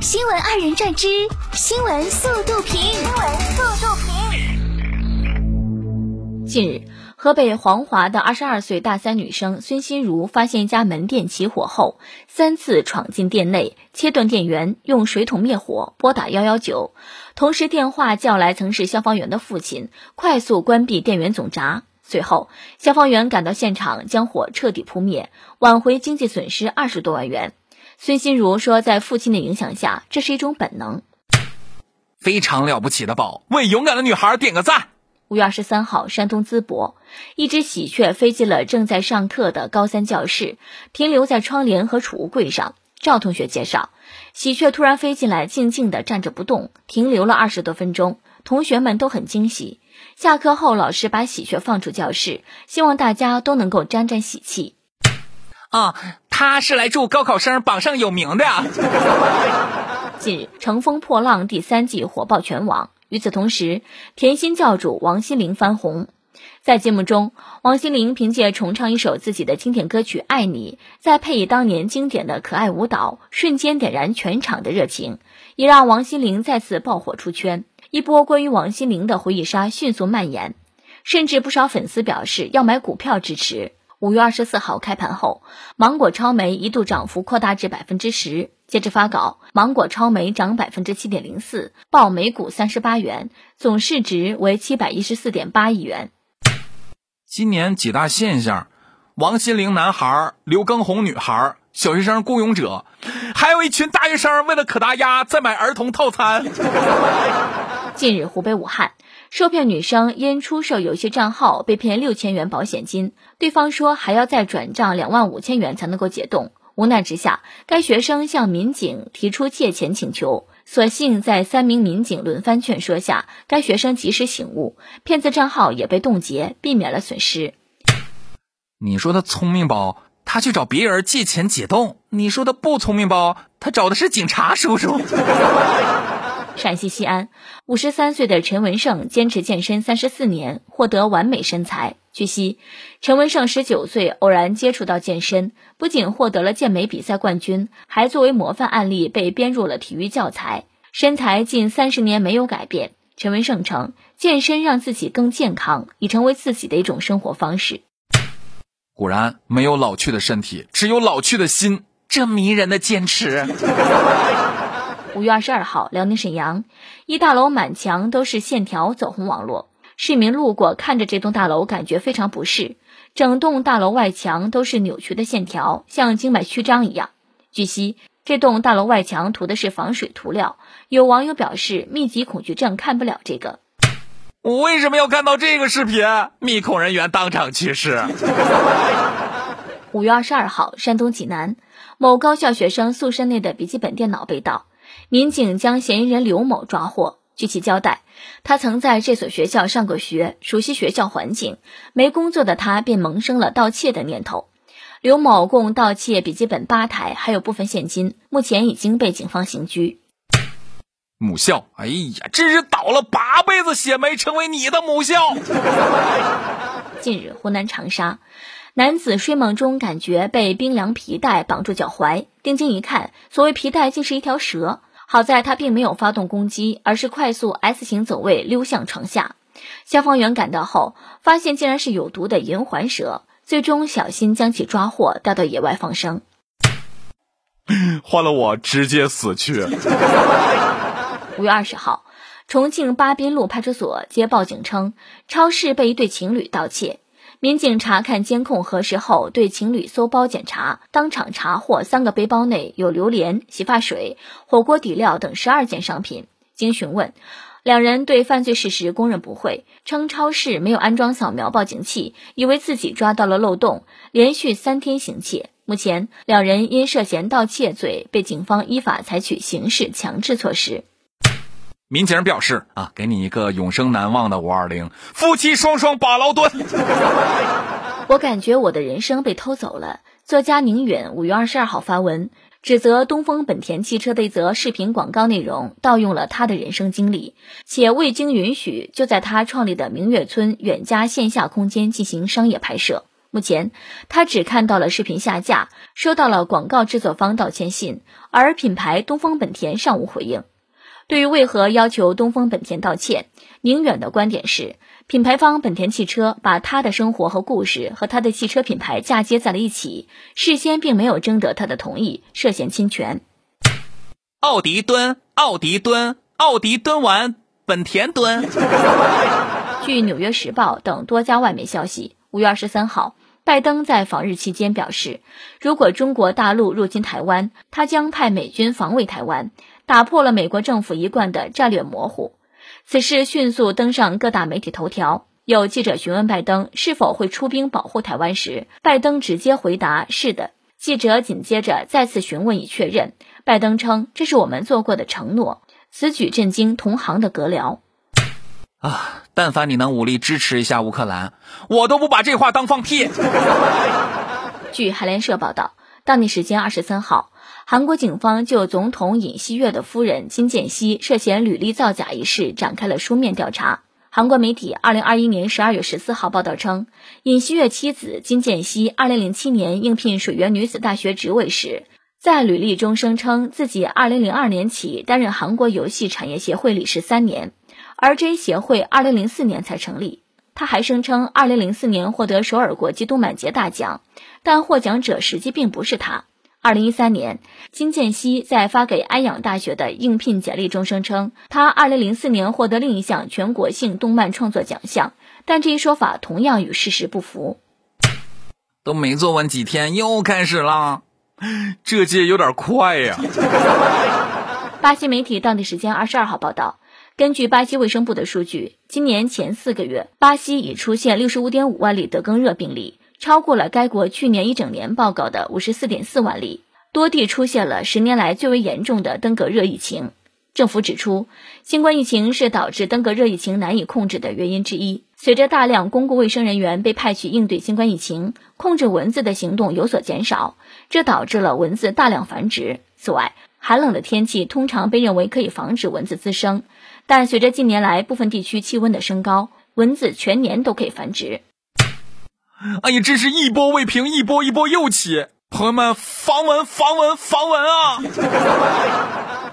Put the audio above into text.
新闻二人转之新闻速度评。新闻速度评。近日，河北黄骅的二十二岁大三女生孙心如发现一家门店起火后，三次闯进店内，切断电源，用水桶灭火，拨打幺幺九，同时电话叫来曾是消防员的父亲，快速关闭电源总闸。随后，消防员赶到现场，将火彻底扑灭，挽回经济损失二十多万元。孙心如说，在父亲的影响下，这是一种本能。非常了不起的宝，为勇敢的女孩点个赞。五月二十三号，山东淄博，一只喜鹊飞进了正在上课的高三教室，停留在窗帘和储物柜上。赵同学介绍，喜鹊突然飞进来，静静地站着不动，停留了二十多分钟，同学们都很惊喜。下课后，老师把喜鹊放出教室，希望大家都能够沾沾喜气。啊，他是来祝高考生榜上有名的。近日，《乘风破浪》第三季火爆全网。与此同时，甜心教主王心凌翻红。在节目中，王心凌凭借重唱一首自己的经典歌曲《爱你》，再配以当年经典的可爱舞蹈，瞬间点燃全场的热情，也让王心凌再次爆火出圈。一波关于王心凌的回忆杀迅速蔓延，甚至不少粉丝表示要买股票支持。五月二十四号开盘后，芒果超媒一度涨幅扩大至百分之十。截至发稿，芒果超媒涨百分之七点零四，报每股三十八元，总市值为七百一十四点八亿元。今年几大现象：王心凌男孩、刘畊宏女孩、小学生雇佣者，还有一群大学生为了可达鸭在买儿童套餐。近日，湖北武汉。受骗女生因出售游戏账号被骗六千元保险金，对方说还要再转账两万五千元才能够解冻。无奈之下，该学生向民警提出借钱请求，所幸在三名民警轮番劝说下，该学生及时醒悟，骗子账号也被冻结，避免了损失。你说他聪明不？他去找别人借钱解冻。你说他不聪明不？他找的是警察叔叔。陕西西安，五十三岁的陈文胜坚持健身三十四年，获得完美身材。据悉，陈文胜十九岁偶然接触到健身，不仅获得了健美比赛冠军，还作为模范案例被编入了体育教材。身材近三十年没有改变，陈文胜称，健身让自己更健康，已成为自己的一种生活方式。果然，没有老去的身体，只有老去的心。这迷人的坚持。五月二十二号，辽宁沈阳一大楼满墙都是线条，走红网络。市民路过，看着这栋大楼，感觉非常不适。整栋大楼外墙都是扭曲的线条，像经脉曲张一样。据悉，这栋大楼外墙涂的是防水涂料。有网友表示，密集恐惧症看不了这个。我为什么要看到这个视频？密恐人员当场去世。五月二十二号，山东济南某高校学生宿舍内的笔记本电脑被盗。民警将嫌疑人刘某抓获。据其交代，他曾在这所学校上过学，熟悉学校环境。没工作的他便萌生了盗窃的念头。刘某共盗窃笔记本八台，还有部分现金，目前已经被警方刑拘。母校，哎呀，真是倒了八辈子血霉，成为你的母校。近日，湖南长沙。男子睡梦中感觉被冰凉皮带绑住脚踝，定睛一看，所谓皮带竟是一条蛇。好在他并没有发动攻击，而是快速 S 型走位溜向床下。消防员赶到后，发现竟然是有毒的银环蛇，最终小心将其抓获，带到野外放生。换了我，直接死去。五月二十号，重庆巴滨路派出所接报警称，超市被一对情侣盗窃。民警查看监控核实后，对情侣搜包检查，当场查获三个背包内有榴莲、洗发水、火锅底料等十二件商品。经询问，两人对犯罪事实供认不讳，称超市没有安装扫描报警器，以为自己抓到了漏洞，连续三天行窃。目前，两人因涉嫌盗窃罪被警方依法采取刑事强制措施。民警表示：“啊，给你一个永生难忘的五二零，夫妻双双把牢蹲。我感觉我的人生被偷走了。作家宁远五月二十二号发文，指责东风本田汽车的一则视频广告内容盗用了他的人生经历，且未经允许就在他创立的明月村远家线下空间进行商业拍摄。目前，他只看到了视频下架，收到了广告制作方道歉信，而品牌东风本田尚无回应。对于为何要求东风本田道歉，宁远的观点是，品牌方本田汽车把他的生活和故事和他的汽车品牌嫁接在了一起，事先并没有征得他的同意，涉嫌侵权。奥迪蹲，奥迪蹲，奥迪蹲完，本田蹲。据《纽约时报》等多家外媒消息，五月二十三号。拜登在访日期间表示，如果中国大陆入侵台湾，他将派美军防卫台湾，打破了美国政府一贯的战略模糊。此事迅速登上各大媒体头条。有记者询问拜登是否会出兵保护台湾时，拜登直接回答：“是的。”记者紧接着再次询问以确认，拜登称：“这是我们做过的承诺。”此举震惊同行的阁僚。啊！但凡你能武力支持一下乌克兰，我都不把这话当放屁。据韩联社报道，当地时间二十三号，韩国警方就总统尹锡悦的夫人金建熙涉嫌履历造假一事展开了书面调查。韩国媒体二零二一年十二月十四号报道称，尹锡悦妻子金建熙二零零七年应聘水源女子大学职位时，在履历中声称自己二零零二年起担任韩国游戏产业协会理事三年。而 J 协会二零零四年才成立，他还声称二零零四年获得首尔国际动漫节大奖，但获奖者实际并不是他。二零一三年，金建熙在发给安阳大学的应聘简历中声称，他二零零四年获得另一项全国性动漫创作奖项，但这一说法同样与事实不符。都没做完几天，又开始了，这届有点快呀。巴西媒体当地时间二十二号报道。根据巴西卫生部的数据，今年前四个月，巴西已出现六十五点五万例得更热病例，超过了该国去年一整年报告的五十四点四万例。多地出现了十年来最为严重的登革热疫情。政府指出，新冠疫情是导致登革热疫情难以控制的原因之一。随着大量公共卫生人员被派去应对新冠疫情，控制蚊子的行动有所减少，这导致了蚊子大量繁殖。此外，寒冷的天气通常被认为可以防止蚊子滋生。但随着近年来部分地区气温的升高，蚊子全年都可以繁殖。哎呀，真是一波未平，一波一波又起！朋友们，防蚊，防蚊，防蚊啊！